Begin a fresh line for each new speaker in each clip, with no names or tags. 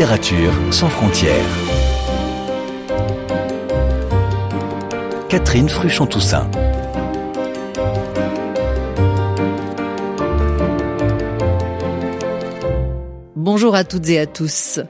Littérature sans frontières. Catherine Fruchon-Toussaint.
Bonjour à toutes et à tous.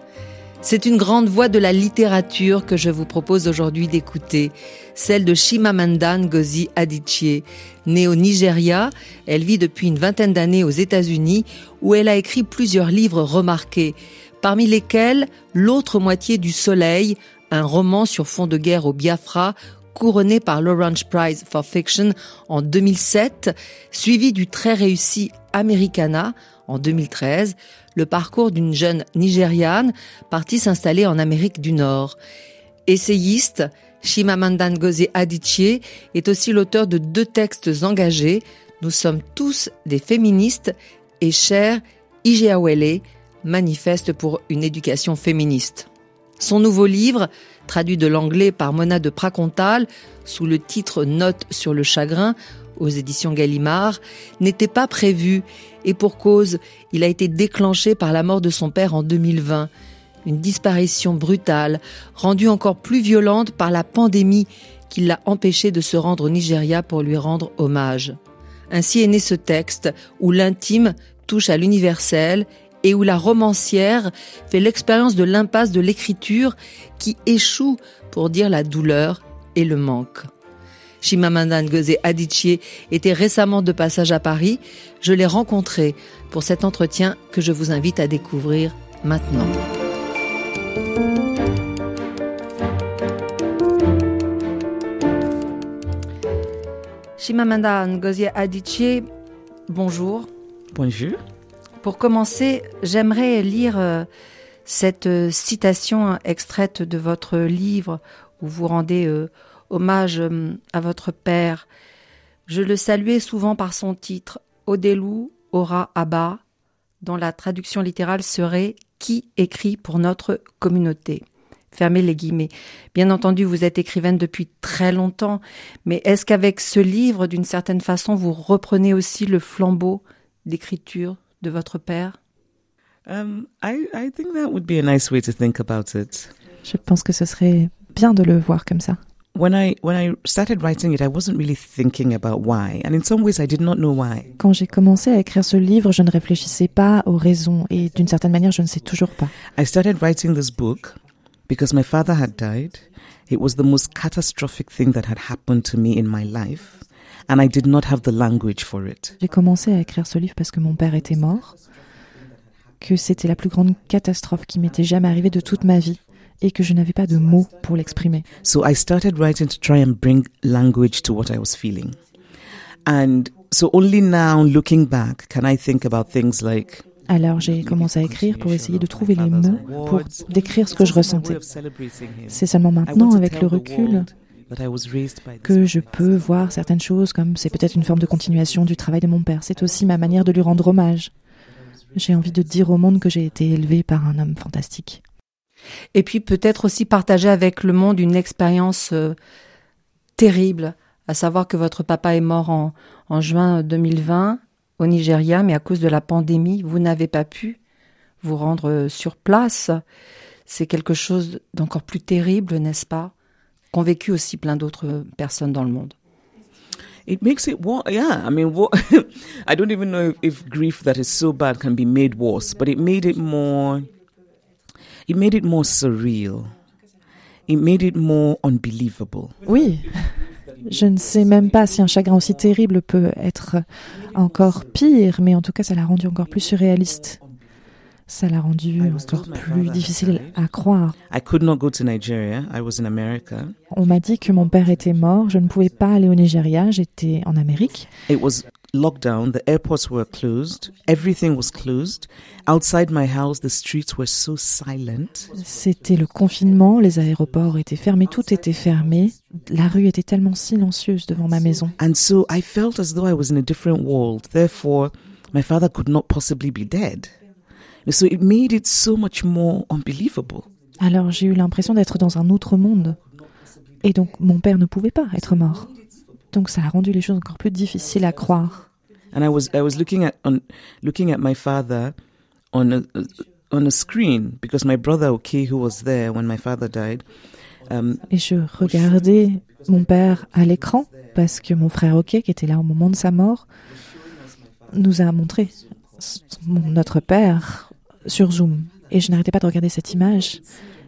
C'est une grande voix de la littérature que je vous propose aujourd'hui d'écouter, celle de Chimamanda Ngozi Adichie. Née au Nigeria, elle vit depuis une vingtaine d'années aux États-Unis où elle a écrit plusieurs livres remarqués, parmi lesquels L'autre moitié du soleil, un roman sur fond de guerre au Biafra couronné par l'Orange Prize for Fiction en 2007, suivi du très réussi Americana en 2013, le parcours d'une jeune Nigériane partie s'installer en Amérique du Nord. Essayiste, Chimamanda Ngozi Adichie est aussi l'auteur de deux textes engagés, Nous sommes tous des féministes et Cher Ijeawele, manifeste pour une éducation féministe. Son nouveau livre, traduit de l'anglais par Mona de Pracontal, sous le titre Note sur le chagrin, aux éditions Gallimard, n'était pas prévu, et pour cause, il a été déclenché par la mort de son père en 2020. Une disparition brutale, rendue encore plus violente par la pandémie qui l'a empêché de se rendre au Nigeria pour lui rendre hommage. Ainsi est né ce texte, où l'intime touche à l'universel et où la romancière fait l'expérience de l'impasse de l'écriture qui échoue pour dire la douleur et le manque. Chimamanda Ngozi Adichie était récemment de passage à Paris. Je l'ai rencontré pour cet entretien que je vous invite à découvrir maintenant. Chimamanda Ngozi Adichie, bonjour.
Bonjour.
Pour commencer, j'aimerais lire euh, cette euh, citation extraite de votre livre où vous rendez euh, hommage à votre père. Je le saluais souvent par son titre, Odelou Ora Abba, dont la traduction littérale serait Qui écrit pour notre communauté? Fermez les guillemets. Bien entendu, vous êtes écrivaine depuis très longtemps, mais est-ce qu'avec ce livre, d'une certaine façon, vous reprenez aussi le flambeau d'écriture? De votre père?
Um, I, I think that would be a nice way to think about it.
Je pense que ce serait bien de le voir comme ça.
When I when I started writing it, I wasn't really thinking about why, and in some ways, I did not know why.
Quand j'ai commencé à écrire ce livre, je ne réfléchissais pas aux raisons, et d'une certaine manière, je ne sais toujours pas.
I started writing this book because my father had died. It was the most catastrophic thing that had happened to me in my life, and I did not have the language for it.
J'ai commencé à écrire ce livre parce que mon père était mort, que c'était la plus grande catastrophe qui m'était jamais arrivée de toute ma vie et que je n'avais pas de mots pour l'exprimer.
So I started writing to try and bring language to what I was feeling. And so only now, looking back, can I think about things like
Alors j'ai commencé à écrire pour essayer de trouver les mots pour décrire ce que je ressentais. C'est seulement maintenant, avec le recul, que je peux voir certaines choses comme c'est peut-être une forme de continuation du travail de mon père. C'est aussi ma manière de lui rendre hommage. J'ai envie de dire au monde que j'ai été élevée par un homme fantastique.
Et puis peut-être aussi partager avec le monde une expérience euh, terrible, à savoir que votre papa est mort en, en juin 2020 au Nigeria, mais à cause de la pandémie, vous n'avez pas pu vous rendre sur place. C'est quelque chose d'encore plus terrible, n'est-ce pas? Qu'ont vécu aussi plein d'autres personnes dans le monde.
It makes it worse. Yeah, I mean, what, I don't even know if, if grief that is so bad can be made worse, but it made it more. It made it more surreal. It made it more unbelievable.
Oui. Je ne sais même pas si un chagrin aussi terrible peut être encore pire, mais en tout cas, ça l'a rendu encore plus surréaliste. Ça l'a rendu encore plus difficile à croire.
I could not go to Nigeria. I was in America.
On m'a dit que mon père était mort. Je ne pouvais pas aller au Nigeria. J'étais en Amérique.
It was lockdown. The airports were closed. Everything was closed. Outside my house, the streets were so silent.
C'était le confinement. Les aéroports étaient fermés. Tout était fermé. La rue était tellement silencieuse devant ma maison.
And so I felt as though I was in a different world. Therefore, my father could not possibly be dead. So it made it so much more unbelievable.
Alors j'ai eu l'impression d'être dans un autre monde. Et donc mon père ne pouvait pas être mort. Donc ça a rendu les choses encore plus difficiles à croire.
And I was I was looking at on looking at my father on a, on a screen because my brother Okay, who was there when my father died, um,
Et je regardais mon père à l'écran parce que mon frère Ok, qui était là au moment de sa mort, nous a montré notre père sur Zoom. Et je n'arrêtais pas de regarder cette image.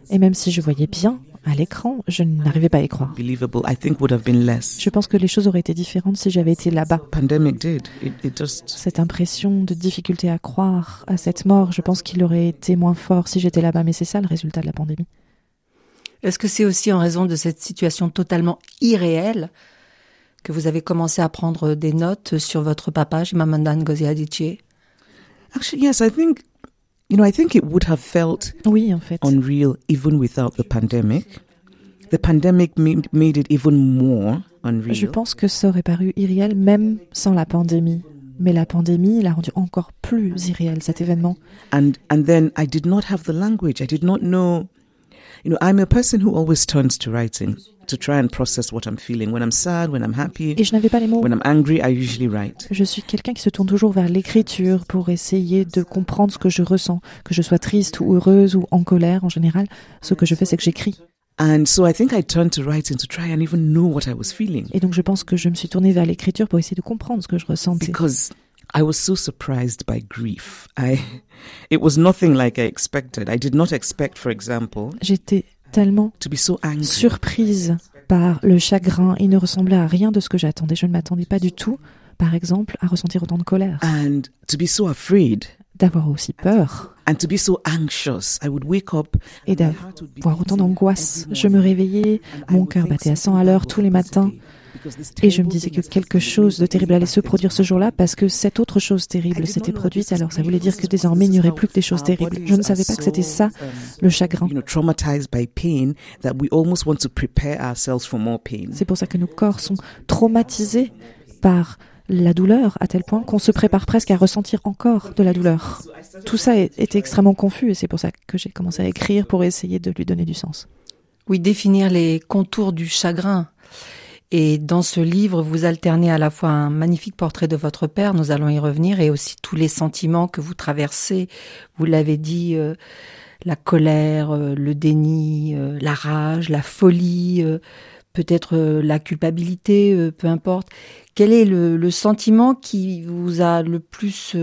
Et même si je voyais bien à l'écran, je n'arrivais pas à y croire.
believable, I think would have been less.
Je pense que les choses auraient été différentes si j'avais été là-bas.
Pandemic did. It, it just
Cette impression de difficulté à croire à cette mort, je pense qu'il aurait été moins fort si j'étais là-bas. Mais c'est ça le résultat de la pandémie.
Est-ce que c'est aussi en raison de cette situation totalement irréelle que vous avez commencé à prendre des notes sur votre papa, Chimamanda Ngozi Adichie?
Actually yes, I think you know, I think it would have felt
Oui, en fait.
unreal even without the pandemic. The pandemic made, it even more unreal.
Je pense que ça aurait paru irréel même sans la pandémie. Mais la pandémie l'a rendu encore plus irréel, cet événement.
and and then I did not have the language. I did not know. You know, I'm a person who always turns to writing to try and process what I'm feeling. When I'm sad, when I'm happy,
Et je n'avais pas les mots.
when I'm angry, I usually write.
Je suis quelqu'un qui se tourne toujours vers l'écriture pour essayer de comprendre ce que je ressens, que je sois triste ou heureuse ou en colère en général. Ce que je fais, c'est que j'écris.
And so I think I turned to writing to try and even know what I was feeling
Et donc je pense que je me suis tournée vers l'écriture pour essayer de comprendre ce que je ressentais.
because I was so surprised by grief. I, it was nothing like I expected. I did not expect, for example,
J'étais tellement
to be so angry.
surprise par le chagrin. Il ne ressemblait à rien de ce que j'attendais. Je ne m'attendais pas du tout, par exemple, à ressentir autant de colère,
and to be so afraid
d'avoir aussi peur
and to be so anxious. I would wake up
et d'avoir autant d'angoisse. Je me réveillais, mon cœur battait à 100 à l'heure tous les matins. Et je me
terrible
disais que quelque chose de terrible allait se produire ce jour-là parce que cette autre chose terrible s'était produite, alors ça voulait dire que désormais il n'y aurait plus que des choses terribles. Je ne savais pas que c'était ça, le chagrin.
You know, traumatized by pain that we almost want to prepare ourselves for more pain.
C'est pour ça que nos corps sont traumatisés par la douleur à tel point qu'on se prépare presque à ressentir encore de la douleur. Tout ça est- était extrêmement confus et c'est pour ça que j'ai commencé à écrire pour essayer de lui donner du sens.
Oui, définir les contours du chagrin. Et dans ce livre, vous alternez à la fois un magnifique portrait de votre père, nous allons y revenir, et aussi tous les sentiments que vous traversez. Vous l'avez dit, euh, la colère, euh, le déni, euh, la rage, la folie, euh, peut-être euh, la culpabilité, euh, peu importe. Quel est le, le sentiment qui vous a le plus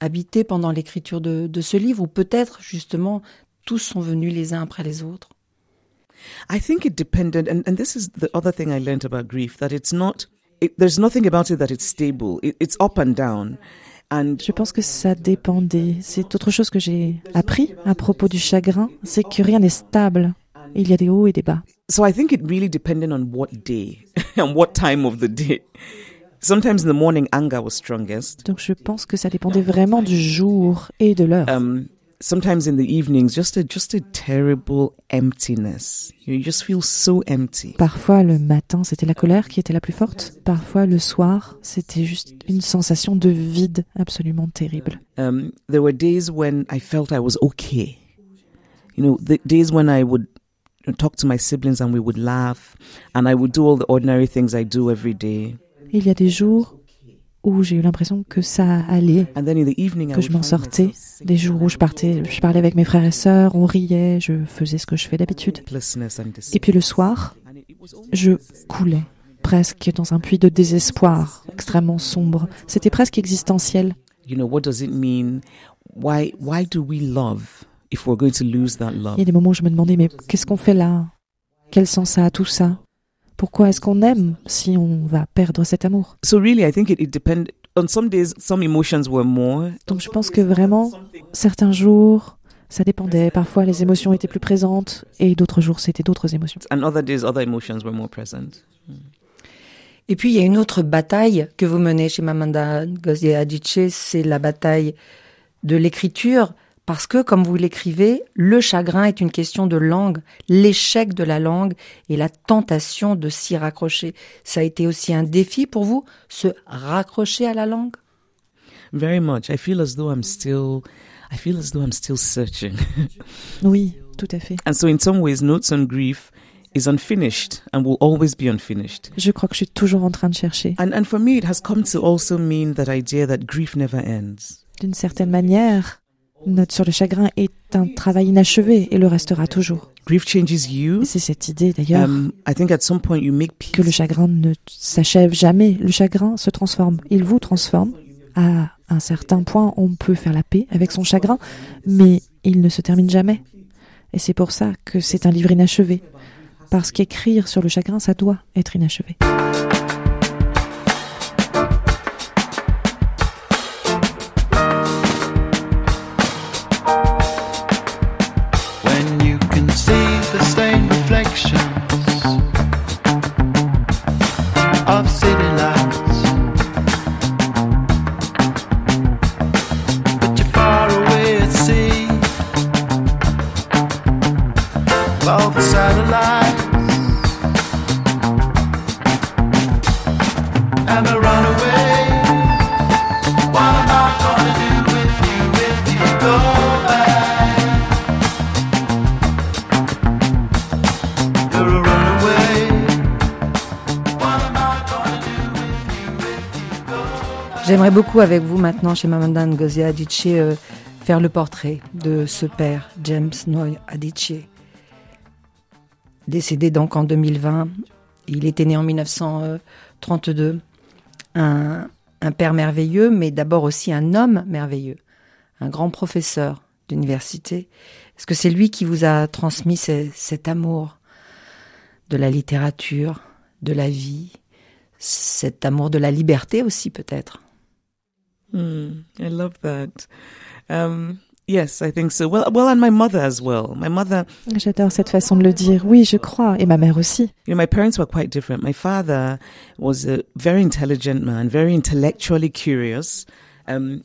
habité pendant l'écriture de, de ce livre, ou peut-être justement tous sont venus les uns après les autres?
I think it depended, and, and this is the other thing I learned about grief that it's not, it, there's nothing about it that it's stable. It, it's up and down. And
Je pense que ça dépendait. C'est autre chose que j'ai appris à propos du chagrin, c'est que rien n'est stable. Il y a des hauts et des bas.
so I think it really depended on what day and what time of the day. Sometimes in the morning, anger was strongest.
Donc je pense que ça dépendait vraiment du jour et de l'heure.
Um, sometimes in the evenings, just a just a terrible emptiness. You just feel so empty.
Parfois le matin, c'était la colère qui était la plus forte. Parfois le soir, c'était juste une sensation de vide absolument terrible.
Um, there were days when I felt I was okay. You know, the days when I would talk to my siblings and we would laugh, and I would do all the ordinary things I do every day.
Il y a des jours où j'ai eu l'impression que ça allait, que je m'en sortais. Des jours où je partais, je parlais avec mes frères et sœurs, on riait, je faisais ce que je fais d'habitude. Et puis le soir, je coulais, presque dans un puits de désespoir, extrêmement sombre. C'était presque existentiel.
you know, what does it mean? Why why do we love if we're going to lose that love?
Il y a des moments où je me demandais, mais qu'est-ce qu'on fait là? Quel sens ça a tout ça? Pourquoi est-ce qu'on aime si on va perdre cet amour?
So really, I think it, it depended. On some days, some emotions were more.
Donc je pense que vraiment, certains jours, ça dépendait. Parfois les émotions étaient plus présentes et d'autres jours c'était d'autres émotions.
And other days, other emotions were more present.
Et puis il y a une autre bataille que vous menez chez Mamanda Ngozi Adichie, c'est la bataille de l'écriture, parce que, comme vous l'écrivez, le chagrin est une question de langue, l'échec de la langue et la tentation de s'y raccrocher. Ça a été aussi un défi pour vous, se raccrocher à la langue?
Very much. I feel as though I'm still. I feel as though I'm still searching.
Oui, tout à fait.
and so, in some ways, Notes on Grief is unfinished and will always be unfinished.
Je crois que je suis toujours en train de chercher.
And and for me, it has come to also mean that idea that grief never ends.
D'une certaine manière, note sur le chagrin est un travail inachevé et le restera toujours.
Grief changes you.
C'est cette idée d'ailleurs
Um, I think at some point you make
que le chagrin ne s'achève jamais. Le chagrin se transforme. Il vous transforme. À un certain point, on peut faire la paix avec son chagrin, mais il ne se termine jamais. Et c'est pour ça que c'est un livre inachevé. Parce qu'écrire sur le chagrin, ça doit être inachevé.
J'aimerais beaucoup avec vous maintenant chez Mamandan Ngozi Adichie euh, faire le portrait de ce père, James Noy Adichie. Décédé donc en 2020, il était né en 1932. Un, père merveilleux, mais d'abord aussi un homme merveilleux, un grand professeur d'université. Est-ce que c'est lui qui vous a transmis ce- cet amour de la littérature, de la vie, cet amour de la liberté aussi peut-être?
Hmm, I love that. Um, yes, I think so. Well, well, and my mother as well. My mother,
J'adore cette façon de le dire. Oui, je crois. Et ma mère aussi.
you know, my parents were quite different. My father was a very intelligent man, very intellectually curious, um,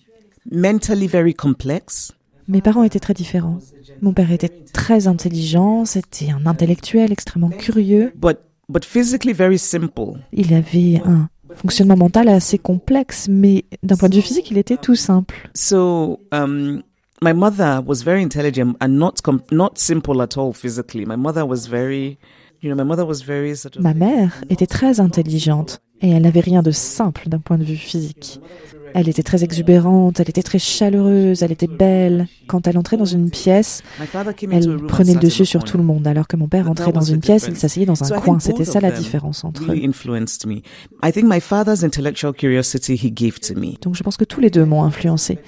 mentally very complex.
Mes parents étaient très différents. Mon père était très intelligent, c'était un intellectuel extrêmement curieux.
but but physically very simple.
Il avait un fonctionnement mental assez complexe, mais d'un point de vue physique, il était tout simple.
So um, my mother was very intelligent and not com- not simple at all physically. My mother was very, you know, my mother was very sort of.
Ma mère était très intelligente et elle n'avait rien de simple d'un point de vue physique. Elle était très exubérante, elle était très chaleureuse, elle était belle. Quand elle entrait dans une pièce, elle prenait le dessus sur tout le monde, alors que mon père entrait dans une pièce, il s'asseyait dans un coin. C'était ça la différence entre eux. Donc je pense que tous les deux m'ont influencé.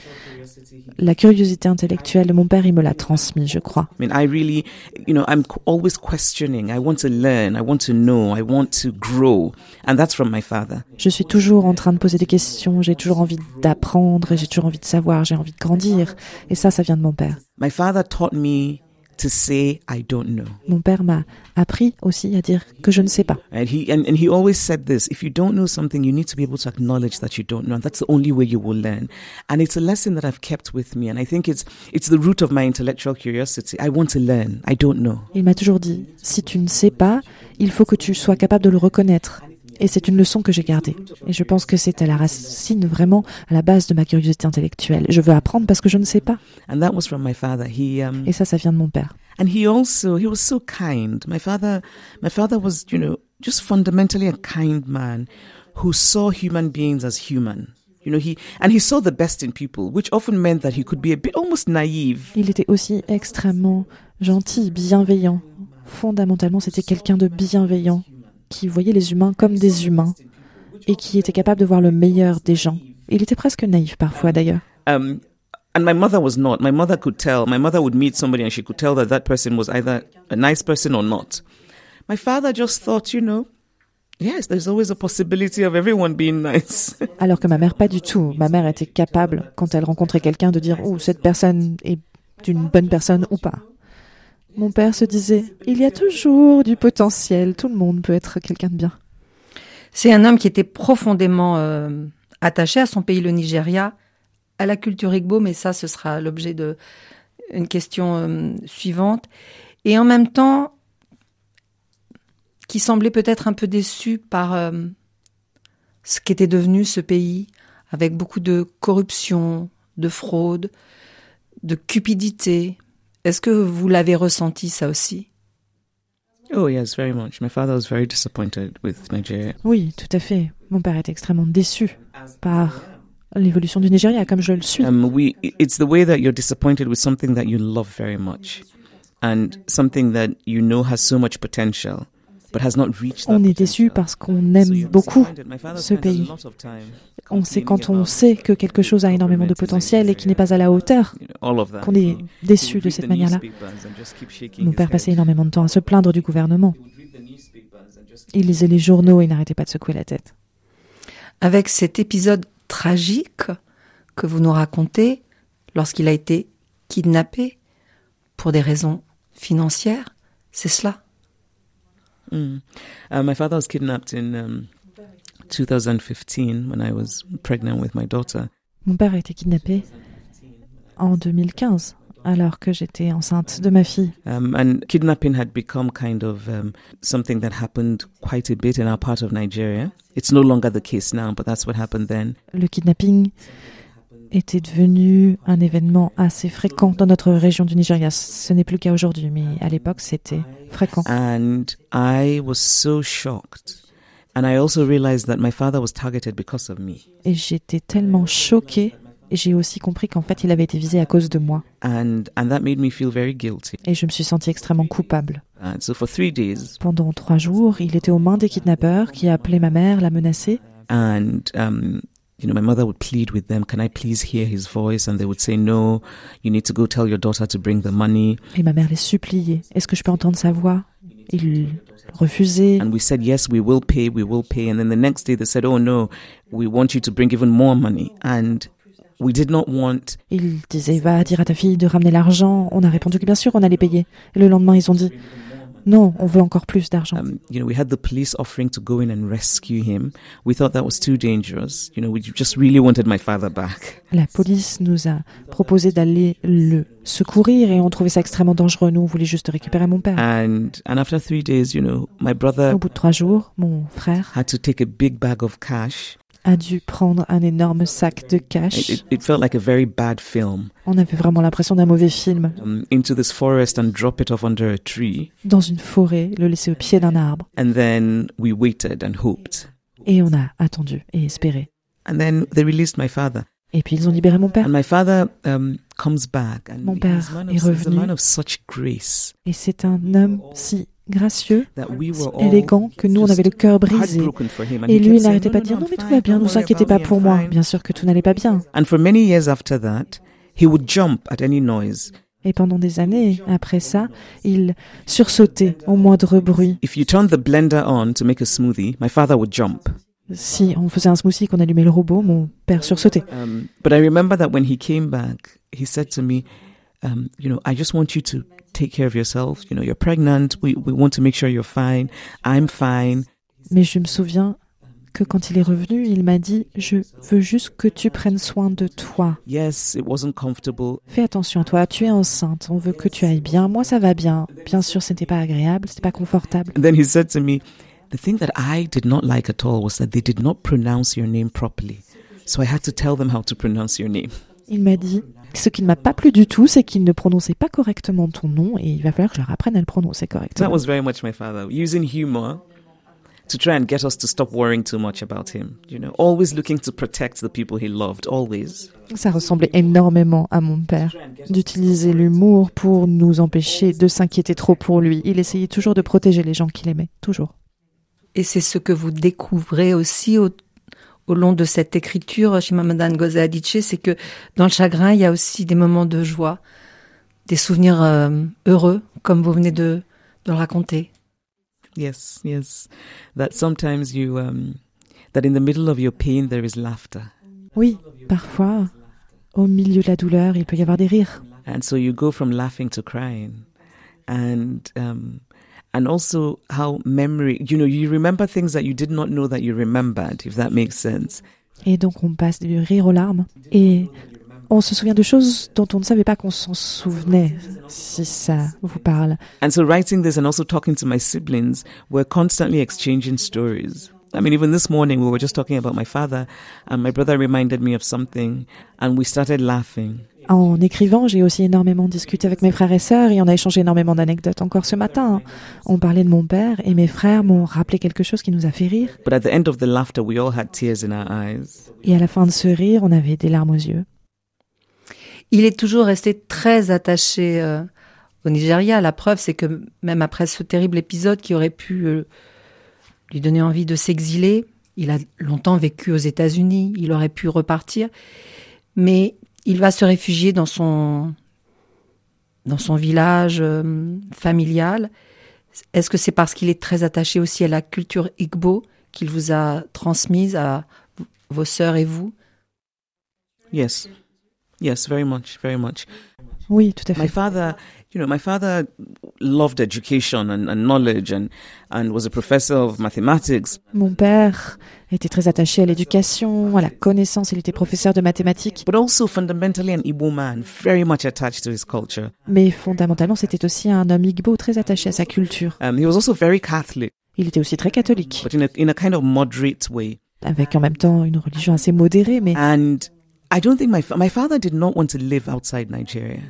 La curiosité intellectuelle de mon père, il me l'a transmis, je crois.
I mean, I really, you know, I'm always questioning. I want to learn. I want to know. I want to grow. And that's from my father.
Je suis toujours en train de poser des questions, j'ai toujours envie d'apprendre, et j'ai toujours envie de savoir, j'ai envie de grandir. Et ça, ça vient de mon père.
My father taught me to say, I don't know.
Mon père m'a appris aussi à dire que je ne sais pas.
And he, and, and he always said this, if you don't know something, you need to be able to acknowledge that you don't know. And that's the only way you will learn. And it's a lesson that I've kept with me. And I think it's, it's the root of my intellectual curiosity. I want to learn. I don't know.
Il m'a toujours dit, si tu ne sais pas, il faut que tu sois capable de le reconnaître. Et c'est une leçon que j'ai gardée. Et je pense que c'est à la racine, vraiment, à la base de ma curiosité intellectuelle. Je veux apprendre parce que je ne sais pas.
And that was from my father. He, um,
Et ça, ça vient de mon père.
And he also he was so kind. My father my father was, you know, just fundamentally a kind man who saw human beings as human. You know, he and he saw the best in people, which often meant that he could be a bit almost naive.
Il était aussi extrêmement gentil, bienveillant. Fondamentalement, c'était quelqu'un de bienveillant, qui voyait les humains comme des humains, et qui était capable de voir le meilleur des gens. Il était presque naïf parfois d'ailleurs.
Um and my mother was not. My mother could tell. My mother would meet somebody and she could tell that that person was either a nice person or not. My father just thought, you know, yes, there's always a possibility of everyone being nice.
Alors que ma mère, pas du tout. Ma mère était capable, quand elle rencontrait quelqu'un, de dire Oh, cette personne est une bonne personne ou pas. Mon père se disait Il y a toujours du potentiel, tout le monde peut être quelqu'un de bien.
C'est un homme qui était profondément euh, attaché à son pays, le Nigeria, à la culture Igbo, mais ça, ce sera l'objet de une question euh, suivante. Et en même temps, qui semblait peut-être un peu déçu par euh, ce qu'était devenu ce pays, avec beaucoup de corruption, de fraude, de cupidité. Est-ce que vous l'avez ressenti ça aussi?
Oh yes, very much. My father was very disappointed with Nigeria.
Oui, tout à fait. Mon père était extrêmement déçu par l'évolution du Nigeria comme je le suis.
Um, we, it's the way that you're disappointed with something that you love very much and something that you know has so much potential. But has not reached that
On est déçu parce qu'on aime beaucoup ce pays. On sait quand on sait que quelque chose a énormément de potentiel et qui n'est pas à la hauteur,
of that.
qu'on est déçu de cette manière-là. Mon père passait énormément de temps à se plaindre du gouvernement. Il lisait les journaux et n'arrêtait pas de secouer la tête.
Avec cet épisode tragique que vous nous racontez lorsqu'il a été kidnappé pour des raisons financières, c'est cela
Mm. Uh, my father was kidnapped in um, 2015 when I was pregnant with my daughter.
Mon père a été kidnappé en 2015, alors que j'étais enceinte de ma fille.
Um, and kidnapping had become kind of um, something that happened quite a bit in our part of Nigeria. It's no longer the case now, but that's what happened then.
Le kidnapping était devenu un événement assez fréquent dans notre région du Nigeria. Ce n'est plus le cas aujourd'hui, mais à l'époque, c'était fréquent.
And I was so shocked. And I also realized that my father was targeted because of me.
Et j'étais tellement choquée. Et j'ai aussi compris qu'en fait, il avait été visé à cause de moi.
And, and that made me feel very guilty.
Et je me suis sentie extrêmement coupable.
And so for three days,
Pendant trois jours, il était aux mains des kidnappeurs qui appelaient ma mère, la menaçaient.
and um, you know, my mother would plead with them, "Can I please hear his voice?" And they would say, "No, you need to go tell your daughter to bring the money."
Et ma mère les suppliait. Est-ce que je peux entendre sa voix? Ils refusaient.
And we said, "Yes, we will pay, we will pay." And then the next day they said, "Oh no, we want you to bring even more money." And we did not want
Ils disaient va dire à ta fille de ramener l'argent. On a répondu que bien sûr on allait payer. Et le lendemain ils ont dit non, on veut encore plus d'argent.
um, you know, we had the police offering to go in and rescue him. We thought that was too dangerous. You know, we just really wanted my father back.
La police nous a proposé d'aller le secourir et on trouvait ça extrêmement dangereux. Nous on voulait juste récupérer mon père.
And and after three days, you know, my brother
Au bout de trois jours, mon frère
had to take a big bag of cash.
A dû prendre un énorme sac de
It,
cash.
it, it felt like a very bad film.
On avait vraiment l'impression d'un mauvais film.
Um, into this forest and drop it off under a tree.
Dans une forêt, le laisser au pied d'un arbre.
And then we waited and hoped.
Et on a attendu et espéré.
And then they released my father.
Et puis ils ont libéré mon père.
And my father um, comes back. And
Mon père est
of, he's a
revenu.
man of such grace
Et c'est un homme si gracieux, si élégant, que nous on avait le cœur brisé. Et lui, il n'arrêtait
"No,
pas de dire
no,
non, mais tout va bien, ne vous inquiétez pas
me,
pour moi.
fine."
Bien sûr que tout n'allait pas bien.
And for many years after that, he would jump at any noise.
Et pendant des années après ça, il sursautait au moindre bruit.
If you turned the blender on to make a smoothie, my father would jump.
Si on faisait un smoothie, qu'on allumait le robot, mon père sursautait.
Um, you know, I just want you to take care of yourself. You know, you're pregnant. We, we want to make sure you're fine. I'm fine.
Mais je me souviens que quand il est revenu, il m'a dit Je veux juste que tu prennes soin de toi.
Yes, it wasn't comfortable.
Fais attention à toi, tu es enceinte, on veut que tu ailles bien. Moi, ça va bien. Bien sûr, c'était pas agréable, c'était pas confortable.
And then he said to me, the thing that I did not like at all was that they did not pronounce your name properly. So I had to tell them how to pronounce your name.
Il m'a dit Ce qui ne m'a pas plu du tout, c'est qu'il ne prononçait pas correctement ton nom et il va falloir que je leur apprenne à le prononcer
That
correctement.
was very much my father, using humor to try and get us to stop worrying too much about him. You know, always looking to protect the people he loved, always.
Ça ressemblait énormément à mon père, d'utiliser l'humour pour nous empêcher de s'inquiéter trop pour lui. Il essayait toujours de protéger les gens qu'il aimait, toujours.
Et c'est ce que vous découvrez aussi au, au long de cette écriture, Chimamanda Ngozi Adichie, c'est que dans le chagrin, il y a aussi des moments de joie, des souvenirs euh, heureux, comme vous venez de, de le raconter.
Yes, yes. That sometimes you, um, that in the middle of your pain there is laughter.
Oui, parfois, au milieu de la douleur, il peut y avoir des rires.
And so you go from laughing to crying. And, um, and also how memory, you know, you remember things that you did not know that you remembered, if that makes sense.
Et donc on passe du rire aux larmes. Et on se souvient de choses dont on ne savait pas qu'on s'en souvenait, si ça vous parle.
And so writing this and also talking to my siblings, we're constantly exchanging stories. I mean, even this morning we were just talking about my father and my brother reminded me of something and we started laughing.
En écrivant, j'ai aussi énormément discuté avec mes frères et sœurs et on a échangé énormément d'anecdotes encore ce matin. On parlait de mon père et mes frères m'ont rappelé quelque chose qui nous a fait rire.
But at the end of the laughter, we all had tears in our eyes.
Et à la fin de ce rire, on avait des larmes aux yeux.
Il est toujours resté très attaché euh, au Nigeria. La preuve, c'est que même après ce terrible épisode qui aurait pu euh, lui donner envie de s'exiler, il a longtemps vécu aux États-Unis, il aurait pu repartir, mais il va se réfugier dans son dans son village euh, familial. Est-ce que c'est parce qu'il est très attaché aussi à la culture Igbo qu'il vous a transmise à vos sœurs et vous?
Yes. Yes, very much, very much.
Oui, tout à
My
fait.
father, you know, my father loved education and, and knowledge and, and was a professor of mathematics.
Mon père était très attaché à l'éducation, à la connaissance. Il était professeur de mathématiques.
but also fundamentally an Igbo man, very much attached to his culture.
Mais fondamentalement, c'était aussi un homme Igbo très attaché à sa culture.
Um, he was also very Catholic,
Il était aussi très catholique,
but in a, in a kind of moderate way.
avec en même temps une religion assez modérée, mais
And I don't think my, my father did not want to live outside Nigeria.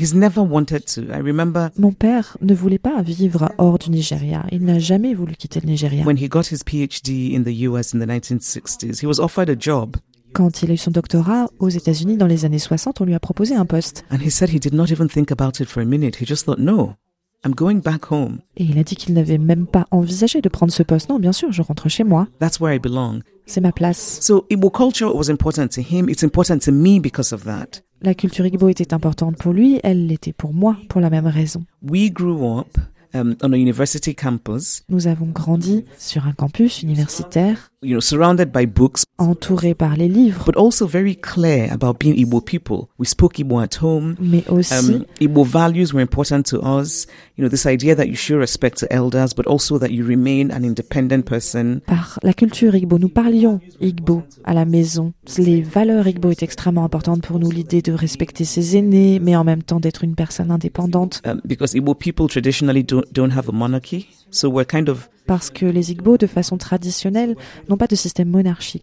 He's never wanted to. I remember
mon père ne voulait pas vivre hors du Nigeria. Il n'a jamais voulu quitter le Nigeria.
when he got his PhD in the US in the 1960s, he was offered a job
Quand il a eu son doctorat aux États-Unis dans les années 60, on lui a proposé un poste.
and he said he did not even think about it for a minute. He just thought, no, I'm going back home.
Et il a dit qu'il n'avait même pas envisagé de prendre ce poste. Non, bien sûr, je rentre chez moi.
That's where I belong.
C'est ma place.
So Igbo culture was important to him. It's important to me because of that.
La culture Igbo était importante pour lui, elle l'était pour moi pour la même raison.
We grew up um, on a university campus,
Nous avons grandi sur un campus universitaire,
you know, surrounded by books,
entouré par les livres,
but also very clear about being Igbo people. We spoke Igbo at home.
mais aussi
Um, Igbo values were important to us. You know, this idea that you show respect to elders, but also that you remain an independent person.
par la culture Igbo. Nous parlions Igbo à la maison. Les valeurs Igbo étaient extrêmement importantes pour nous, l'idée de respecter ses aînés, mais en même temps d'être une personne indépendante.
Um, because Igbo people traditionally don't, don't have a monarchy. So we're kind of,
Parce que les Igbo, de façon traditionnelle, n'ont pas de système monarchique.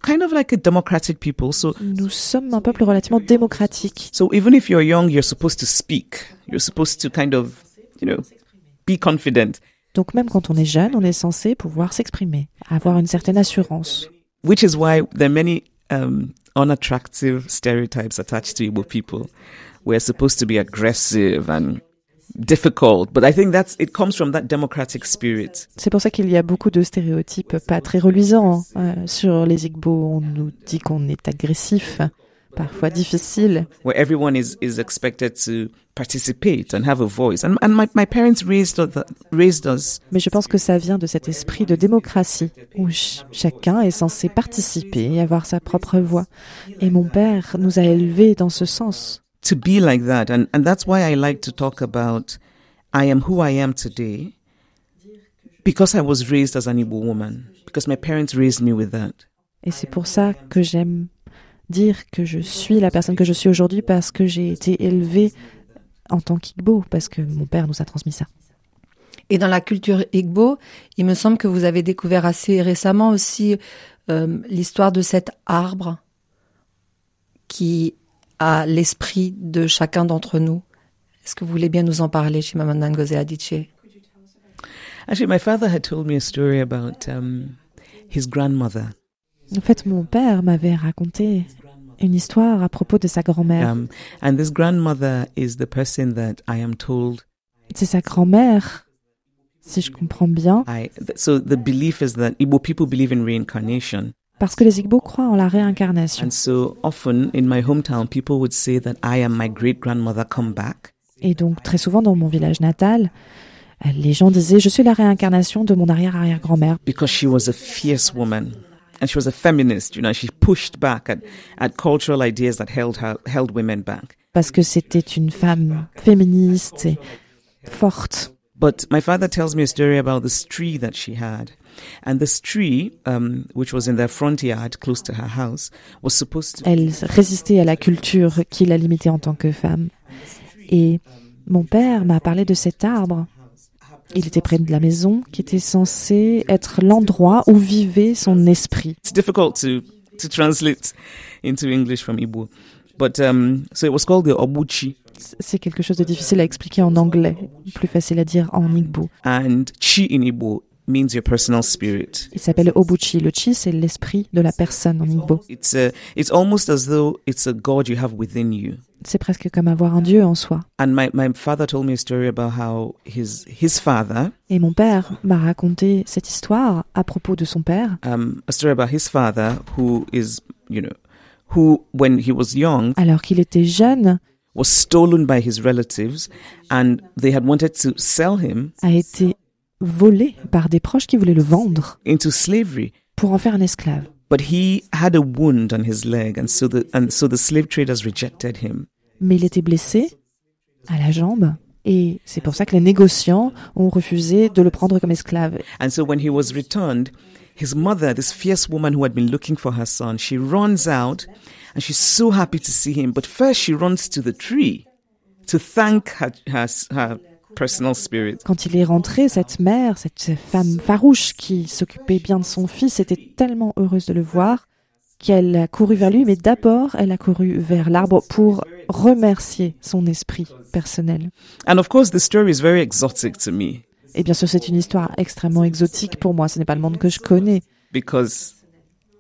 Nous sommes un peuple relativement démocratique.
so even if you're young, you're supposed to speak. You're supposed to kind of, you know, be confident.
Donc même quand on est jeune, on est censé pouvoir s'exprimer, avoir une certaine assurance.
which is why there are many um, unattractive stereotypes attached to Igbo people. We're supposed to be aggressive and difficult, but I think that's it comes from that democratic spirit.
C'est pour ça qu'il y a beaucoup de stéréotypes pas très reluisants. Euh, sur les Igbo. On nous dit qu'on est agressif, parfois difficile.
Where everyone is, is expected to participate and have a voice. And, and my, my parents raised, us- raised us
Mais je pense que ça vient de cet esprit de démocratie où ch- chacun est censé participer et avoir sa propre voix. Et mon père nous a élevés dans ce sens.
To be like that. And, and that's why I like to talk about I am who I am today because I was raised as an Igbo woman, because my parents raised me with that.
Et c'est pour ça que j'aime dire que je suis la personne que je suis aujourd'hui parce que j'ai été élevée en tant qu'Igbo, parce que mon père nous a transmis ça.
Et dans la culture Igbo, il me semble que vous avez découvert assez récemment aussi euh, l'histoire de cet arbre qui a l'esprit de chacun d'entre nous. Est-ce que vous voulez bien nous en parler, Chimamanda Ngozi Adichie?
Actually, my father had told me a story about um, his grandmother.
En fait, mon père m'avait raconté une histoire à propos de sa grand-mère.
Um, and this grandmother is the person that I am told
C'est sa grand-mère, si je comprends bien,
I. So the belief is that Igbo people believe in reincarnation.
Parce que les Igbo croient en la réincarnation.
And so often in my hometown, people would say that I am my great grandmother come back.
Et donc, très souvent dans mon village natal, euh, les gens disaient Je suis la réincarnation de mon arrière-arrière-grand-mère.
because she was a fierce woman and she was a feminist you know she pushed back at, at cultural ideas that held her held women back
Parce que c'était une femme féministe et forte.
but my father tells me a story about this tree that she had and this tree um, which was in their front yard close to her house was supposed to
Elle résistait à la culture qui la limitait en tant que femme. Et mon père m'a parlé de cet arbre. Il était près de la maison, qui était censé être l'endroit où vivait son esprit.
it's difficult to to translate into english from igbo But um, so it was called the Obuchi,
C'est quelque chose de difficile à expliquer en anglais, plus facile à dire en igbo.
and Chi in Igbo means your personal spirit.
Il s'appelle Obuchi. Le chi, c'est l'esprit de la personne en igbo.
It's a, it's almost as though it's a God you have within you.
C'est presque comme avoir un dieu en soi.
And my, my father told me a story about how his his father,
Et mon père m'a raconté cette histoire à propos de son père,
um, a story about his father who is, you know, who when he was young
alors qu'il était jeune,
was stolen by his relatives, and they had wanted to sell him
a été volé par des proches qui voulaient le vendre pour en faire un esclave.
But he had a wound on his leg, and so the and so the slave traders rejected him.
Mais il était blessé à la jambe et c'est pour ça que les négociants ont refusé de le prendre comme esclave.
And so when he was returned, his mother, this fierce woman who had been looking for her son, she runs out and she's so happy to see him. But first she runs to the tree to thank her, her, her personal spirit.
Quand il est rentré, cette mère, cette femme farouche qui s'occupait bien de son fils, était tellement heureuse de le voir qu'elle a couru vers lui, mais d'abord elle a couru vers l'arbre pour remercier son esprit personnel.
And of course, the story is very exotic to me
Et bien sûr, c'est une histoire extrêmement exotique pour moi. Ce n'est pas le monde que je connais.
because,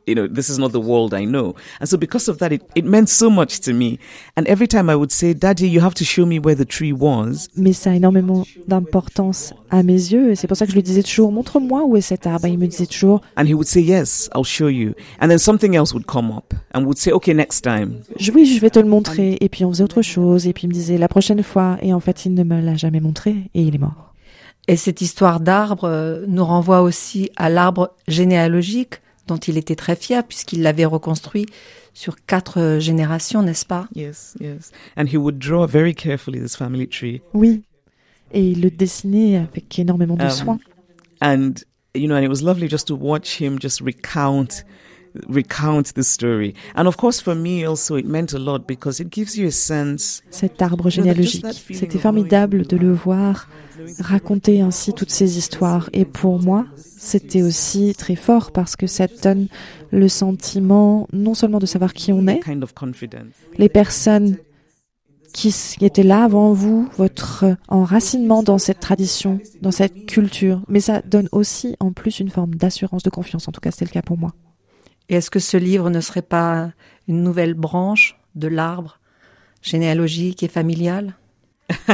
you know, this is not the world I know. And so because of that, it, it meant so much to me. And every time I would say, Daddy, you have to show me where the tree was,
Mais ça a énormément d'importance à mes yeux. Et c'est pour ça que je lui disais toujours, montre-moi où est cet arbre. Et il me disait toujours,
and he would say, Yes, I'll show you. And then something else would come up and would say, Okay, next time.
Je- oui, je vais te le montrer. Et puis on faisait autre chose. Et puis il me disait la prochaine fois. Et en fait, il ne me l'a jamais montré. Et il est mort.
Et cette histoire d'arbre euh, nous renvoie aussi à l'arbre généalogique dont il était très fier puisqu'il l'avait reconstruit sur quatre euh, générations, n'est-ce pas?
Yes, yes. And he would draw very carefully this family tree.
Oui. Et il le dessinait avec énormément de
Um,
soin.
And, you know, and it was lovely just to watch him just recount recount the story. And of course for me also it meant a lot because it gives you a sense
Cet arbre généalogique. C'était formidable de le voir raconter ainsi toutes ces histoires. Et pour moi, c'était aussi très fort parce que ça donne le sentiment non seulement de savoir qui on est, les personnes qui étaient là avant vous, votre enracinement dans cette tradition, dans cette culture, mais ça donne aussi en plus une forme d'assurance, de confiance. En tout cas, c'était le cas pour moi.
Et est-ce que ce livre ne serait pas une nouvelle branche de l'arbre généalogique et familial?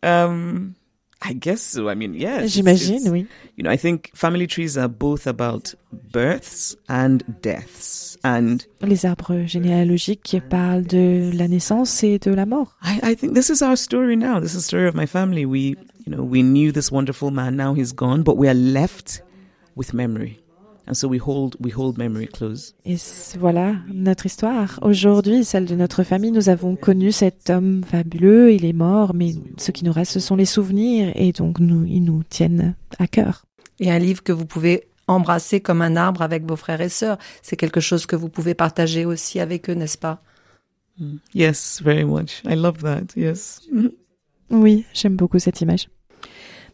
Um I guess so. I mean, yes.
J'imagine, oui.
You know, I think family trees are both about births and deaths. And
Les arbres généalogiques parlent de la naissance et de la mort.
I, I think this is our story now. This is the story of my family. We, you know, we knew this wonderful man. Now he's gone, but we are left with memory. And so we hold, we hold memory close.
Et voilà notre histoire. Aujourd'hui, celle de notre famille, nous avons connu cet homme fabuleux, il est mort, mais ce qui nous reste, ce sont les souvenirs, et donc nous, ils nous tiennent à cœur.
Et un livre que vous pouvez embrasser comme un arbre avec vos frères et sœurs. C'est quelque chose que vous pouvez partager aussi avec eux, n'est-ce pas?
Yes, very much. I love that. Yes.
Oui, j'aime beaucoup cette image.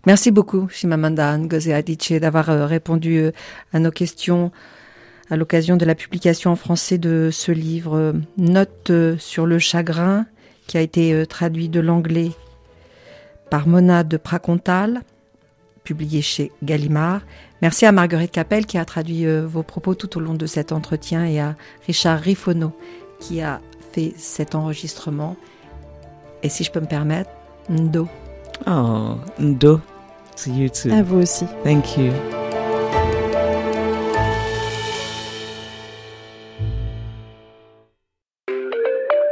Merci beaucoup, Shimamanda Ngozi Adichie, d'avoir euh, répondu euh, à nos questions à l'occasion de la publication en français de ce livre euh, Notes euh, sur le chagrin, qui a été traduit de l'anglais par Mona de Pracontal, publié chez Gallimard. Merci à Marguerite Capel qui a traduit vos propos tout au long de cet entretien et à Richard Rifono qui a fait cet enregistrement. Et si je peux me permettre, Ndo.
Oh, Ndo. To you too.
À vous aussi.
Thank you.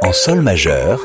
En sol majeur,